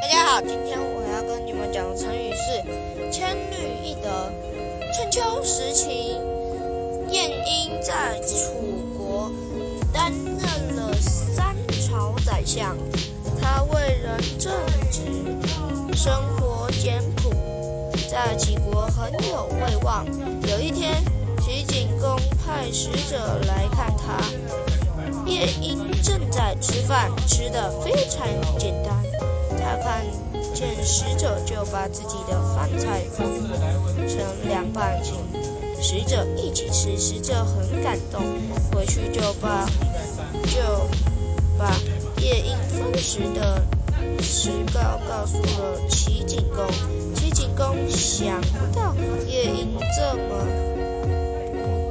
大家好，今天我要跟你们讲的成语是“千虑一得”。春秋时期，晏婴在楚国担任了三朝宰相，他为人正直，生活简朴，在齐国很有威望。有一天，齐景公派使者来看他，晏婴正在吃饭，吃的非常简单。他看见使者，就把自己的饭菜分成两半，请使者一起吃。使者很感动，回去就把就把夜莺分食的实告告诉了齐景公。齐景公想不到夜莺这么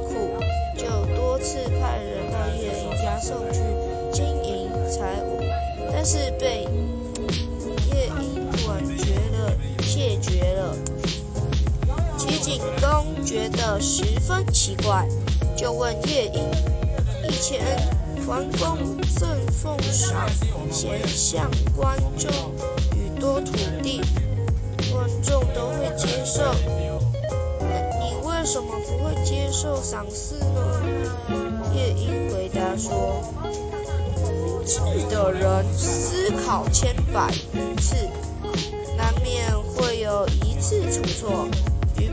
苦，就多次派人到夜莺家送去金银财物，但是被。觉得十分奇怪，就问夜莺：“以前桓公赠奉赏贤相观众许多土地，观众都会接受，你为什么不会接受赏赐呢？”夜莺回答说：“明智的人思考千百次。”难免会有一次出错，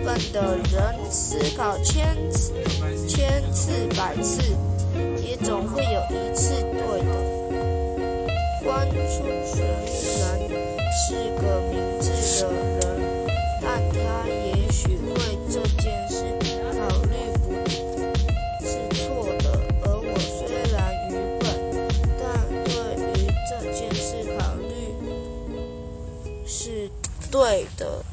笨的人思考千次、千次百次，也总会有一次对的。关注虽然是个明智的人，但他也许为这件事考虑不是错的。而我虽然愚笨，但对于这件事考虑。是对的。